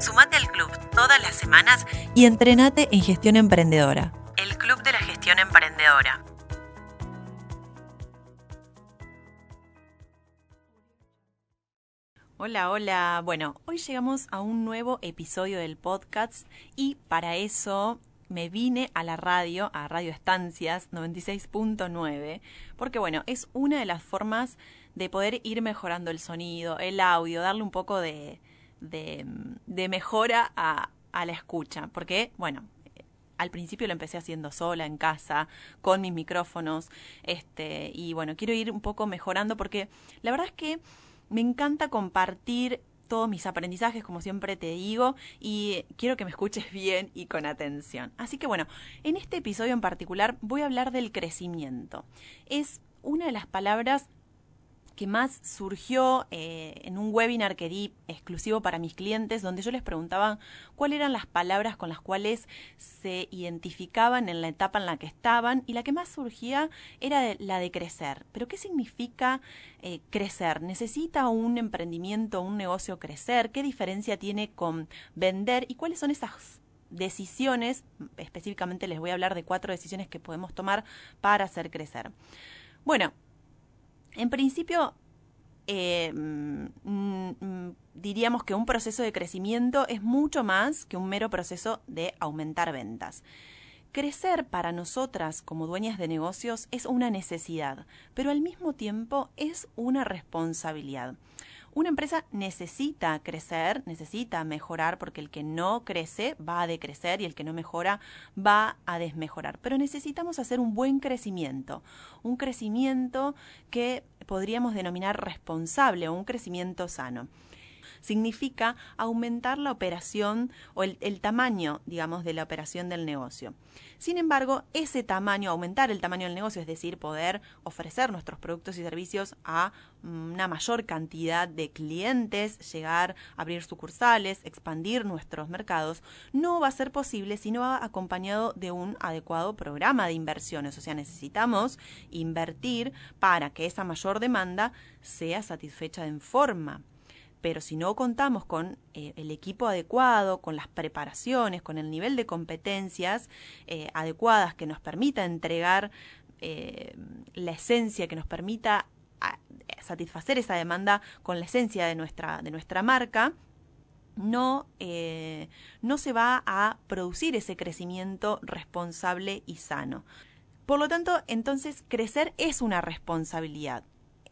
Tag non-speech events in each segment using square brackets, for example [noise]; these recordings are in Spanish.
Sumate al club todas las semanas y entrenate en gestión emprendedora. El Club de la Gestión Emprendedora. Hola, hola. Bueno, hoy llegamos a un nuevo episodio del podcast y para eso me vine a la radio, a Radio Estancias 96.9, porque bueno, es una de las formas de poder ir mejorando el sonido, el audio, darle un poco de, de, mejora a, a la escucha, porque bueno, al principio lo empecé haciendo sola en casa, con mis micrófonos, este, y bueno, quiero ir un poco mejorando porque la verdad es que me encanta compartir todos mis aprendizajes, como siempre te digo, y quiero que me escuches [laughs] bien y con atención. Así que bueno, en este episodio en particular voy a hablar del crecimiento. Es una de las palabras que más surgió eh, en un webinar que di exclusivo para mis clientes, donde yo les preguntaba cuáles eran las palabras con las cuales se identificaban en la etapa en la que estaban, y la que más surgía era la de crecer. Pero ¿qué significa eh, crecer? ¿Necesita un emprendimiento, un negocio crecer? ¿Qué diferencia tiene con vender? ¿Y cuáles son esas decisiones? Específicamente les voy a hablar de cuatro decisiones que podemos tomar para hacer crecer. Bueno, en principio, eh, mm, mm, diríamos que un proceso de crecimiento es mucho más que un mero proceso de aumentar ventas. Crecer para nosotras como dueñas de negocios es una necesidad, pero al mismo tiempo es una responsabilidad. Una empresa necesita crecer, necesita mejorar, porque el que no crece va a decrecer y el que no mejora va a desmejorar. Pero necesitamos hacer un buen crecimiento, un crecimiento que podríamos denominar responsable o un crecimiento sano significa aumentar la operación o el, tamaño, digamos, de la operación del negocio. Sin embargo, ese tamaño, aumentar el tamaño del negocio, es decir, poder ofrecer nuestros productos y servicios a una mayor cantidad de clientes, llegar a abrir sucursales, expandir nuestros mercados, no va a ser posible si no va acompañado de un adecuado programa de inversiones. O sea, necesitamos invertir para que esa mayor demanda sea satisfecha en forma pero si no contamos con eh, el equipo adecuado, con las preparaciones, con el nivel de competencias eh, adecuadas que nos permita entregar eh, la esencia, que nos permita satisfacer esa demanda con la esencia de nuestra, de nuestra marca, no, no se va a producir ese crecimiento responsable y sano. Por lo tanto, entonces, crecer es una responsabilidad.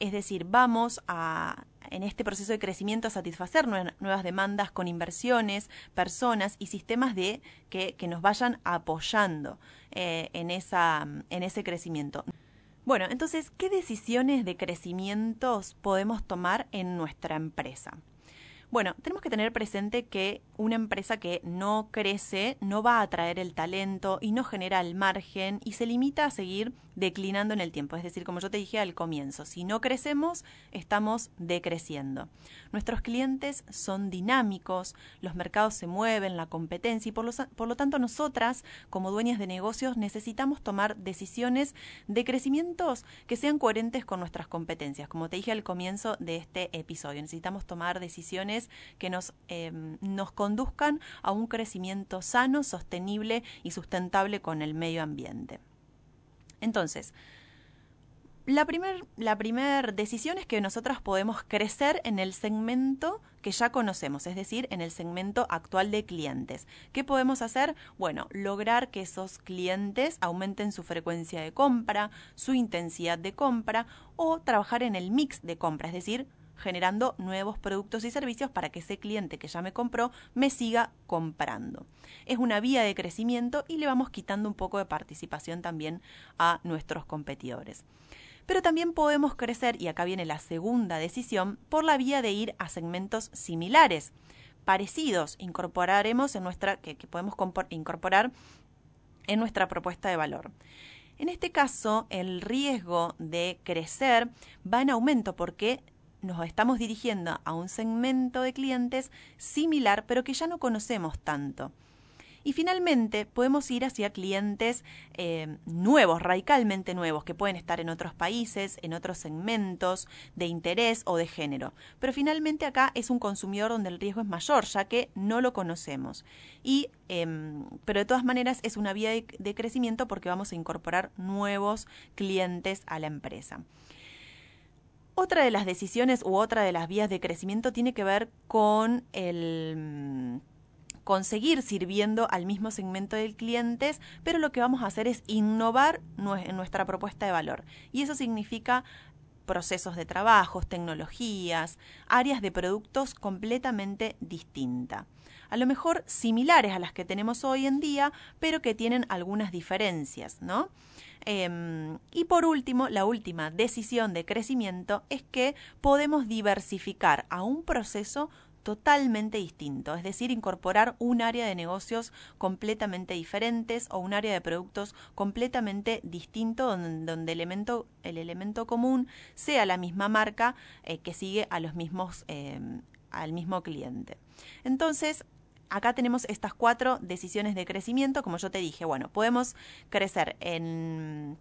Es decir, vamos a en este proceso de crecimiento a satisfacer nuevas demandas con inversiones, personas y sistemas de que, nos vayan apoyando eh, en, esa, en ese crecimiento. Bueno, entonces, ¿qué decisiones de crecimientos podemos tomar en nuestra empresa? Bueno, tenemos que tener presente que una empresa que no crece no va a atraer el talento y no genera el margen y se limita a seguir declinando en el tiempo. Es decir, como yo te dije al comienzo, si no crecemos, estamos decreciendo. Nuestros clientes son dinámicos, los mercados se mueven, la competencia y por lo, tanto nosotras, como dueñas de negocios, necesitamos tomar decisiones de crecimientos que sean coherentes con nuestras competencias. Como te dije al comienzo de este episodio, necesitamos tomar decisiones que nos, em, nos conduzcan a un crecimiento sano, sostenible y sustentable con el medio ambiente. Entonces, la primera la primer decisión es que nosotras podemos crecer en el segmento que ya conocemos, es decir, en el segmento actual de clientes. ¿Qué podemos hacer? Bueno, lograr que esos clientes aumenten su frecuencia de compra, su intensidad de compra o trabajar en el mix de compra, es decir, generando nuevos productos y servicios para que ese cliente que ya me compró me siga comprando. Es una vía de crecimiento y le vamos quitando un poco de participación también a nuestros competidores. Pero también podemos crecer, y acá viene la segunda decisión, por la vía de ir a segmentos similares, parecidos, incorporaremos en nuestra, que, que podemos incorporar en nuestra propuesta de valor. En este caso, el riesgo de crecer va en aumento porque nos estamos dirigiendo a un segmento de clientes similar, pero que ya no conocemos tanto. Y finalmente podemos ir hacia clientes eh, nuevos, radicalmente nuevos, que pueden estar en otros países, en otros segmentos de interés o de género. Pero finalmente acá es un consumidor donde el riesgo es mayor, ya que no lo conocemos. Y, em, pero de todas maneras es una vía de crecimiento porque vamos a incorporar nuevos clientes a la empresa. Otra de las decisiones u otra de las vías de crecimiento tiene que ver con el mm, conseguir sirviendo al mismo segmento de clientes, pero lo que vamos a hacer es innovar en nuestra propuesta de valor. Y eso significa procesos de trabajos, tecnologías, áreas de productos completamente distintas. A lo mejor similares a las que tenemos hoy en día, pero que tienen algunas diferencias, ¿no? Em, y por último, la última decisión de crecimiento es que podemos diversificar a un proceso totalmente distinto, es decir, incorporar un área de negocios completamente diferentes o un área de productos completamente distinto donde, el elemento común sea la misma marca eh, que sigue a los mismos, em, al mismo cliente. Entonces, acá tenemos estas cuatro decisiones de crecimiento. Como yo te dije, bueno, podemos crecer en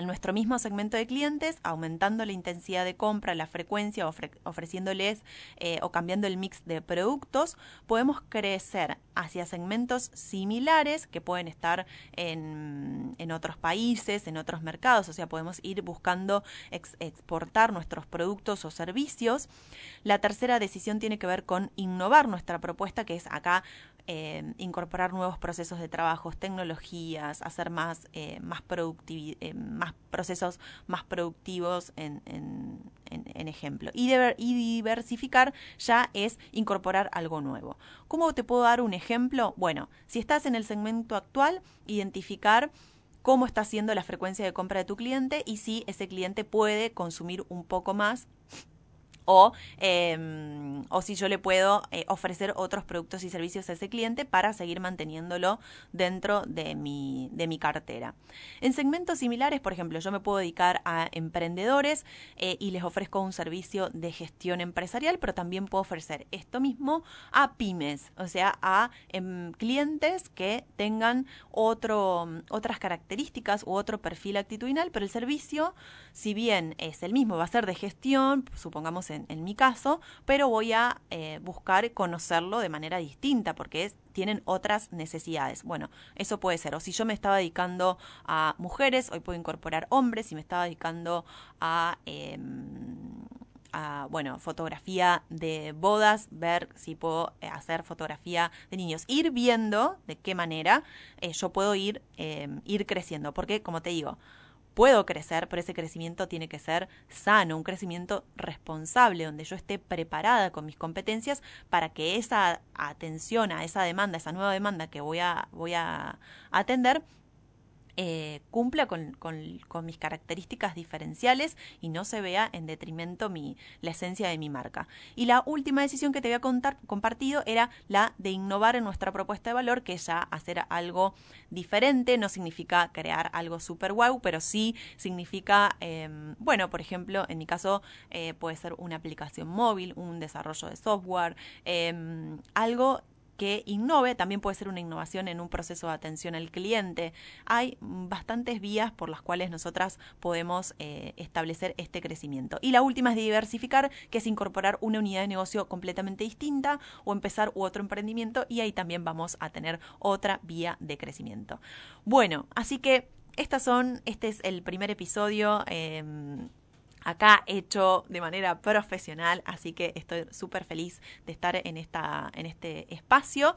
en nuestro mismo segmento de clientes, aumentando la intensidad de compra, la frecuencia, ofreciéndoles eh, o cambiando el mix de productos, podemos crecer hacia segmentos similares que pueden estar en, otros países, en otros mercados, o sea, podemos ir buscando exportar nuestros productos o servicios. La tercera decisión tiene que ver con innovar nuestra propuesta, que es acá eh, incorporar nuevos procesos de trabajo, tecnologías, hacer más, eh, eh, más procesos más productivos en, ejemplo. Y, y diversificar ya es incorporar algo nuevo. ¿Cómo te puedo dar un ejemplo? Bueno, si estás en el segmento actual, identificar cómo está siendo la frecuencia de compra de tu cliente y si ese cliente puede consumir un poco más o, em, o si yo le puedo eh, ofrecer otros productos y servicios a ese cliente para seguir manteniéndolo dentro de mi, de mi cartera. En segmentos similares, por ejemplo, yo me puedo dedicar a emprendedores eh, y les ofrezco un servicio de gestión empresarial, pero también puedo ofrecer esto mismo a pymes, o sea, a em, clientes que tengan otro, otras características u otro perfil actitudinal, pero el servicio, si bien es el mismo, va a ser de gestión, supongamos en, mi caso, pero voy a eh, buscar conocerlo de manera distinta porque tienen otras necesidades. Bueno, eso puede ser. O si yo me estaba dedicando a mujeres, hoy puedo incorporar hombres. Si me estaba dedicando a... Em, a, bueno, fotografía de bodas, ver si puedo eh, hacer fotografía de niños. Ir viendo de qué manera eh, yo puedo ir, em, ir creciendo. Porque, como te digo, puedo crecer, pero ese crecimiento tiene que ser sano, un crecimiento responsable, donde yo esté preparada con mis competencias para que esa atención a esa demanda, esa nueva demanda que voy a, voy a atender, eh, cumpla con, mis características diferenciales y no se vea en detrimento mi, la esencia de mi marca. Y la última decisión que te había contar, compartido era la de innovar en nuestra propuesta de valor, que ya hacer algo diferente no significa crear algo super wow, pero sí significa, em, bueno, por ejemplo, en mi caso eh, puede ser una aplicación móvil, un desarrollo de software, em, algo que innove, también puede ser una innovación en un proceso de atención al cliente. Hay bastantes vías por las cuales nosotras podemos eh, establecer este crecimiento. Y la última es diversificar, que es incorporar una unidad de negocio completamente distinta o empezar otro emprendimiento y ahí también vamos a tener otra vía de crecimiento. Bueno, así que estas son, este es el primer episodio. Em, acá hecho de manera profesional, así que estoy súper feliz de estar en, esta, en este espacio.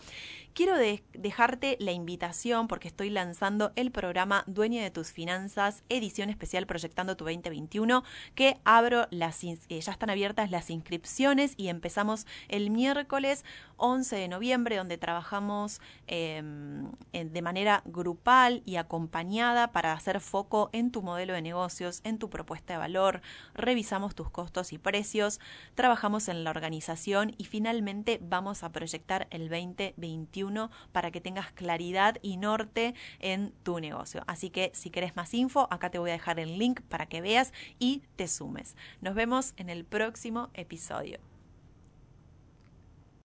Quiero dejarte la invitación porque estoy lanzando el programa Dueña de tus Finanzas, edición especial Proyectando tu 2021, que abro las, eh, ya están abiertas las inscripciones y empezamos el miércoles 11 de noviembre, donde trabajamos em, de manera grupal y acompañada para hacer foco en tu modelo de negocios, en tu propuesta de valor, revisamos tus costos y precios, trabajamos en la organización y finalmente vamos a proyectar el 2021 para que tengas claridad y norte en tu negocio. Así que si querés más info, acá te voy a dejar el link para que veas y te sumes. Nos vemos en el próximo episodio.